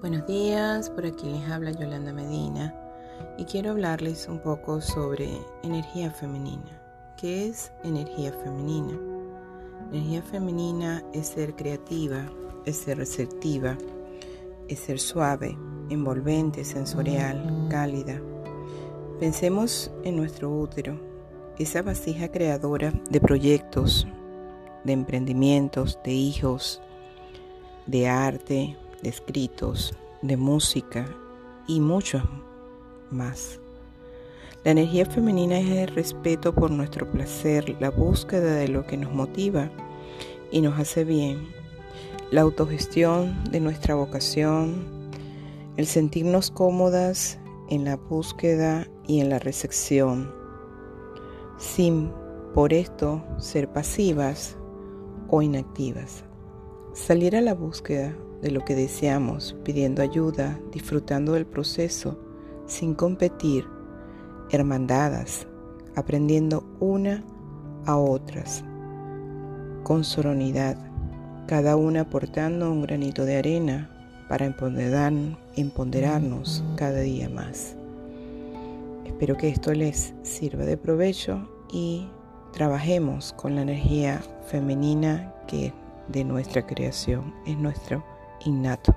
Buenos días, por aquí les habla Yolanda Medina y quiero hablarles un poco sobre energía femenina. ¿Qué es energía femenina? Energía femenina es ser creativa, es ser receptiva, es ser suave, envolvente, sensorial, cálida. Pensemos en nuestro útero, esa vasija creadora de proyectos, de emprendimientos, de hijos, de arte, de escritos, de música y mucho más. La energía femenina es el respeto por nuestro placer, la búsqueda de lo que nos motiva y nos hace bien, la autogestión de nuestra vocación, el sentirnos cómodas en la búsqueda y en la recepción, sin por esto ser pasivas o inactivas. Salir a la búsqueda de lo que deseamos, pidiendo ayuda, disfrutando del proceso, sin competir, hermandadas, aprendiendo una a otras, con soronidad, cada una aportando un granito de arena para empoderarnos cada día más. Espero que esto les sirva de provecho y trabajemos con la energía femenina que de nuestra creación es nuestro innato.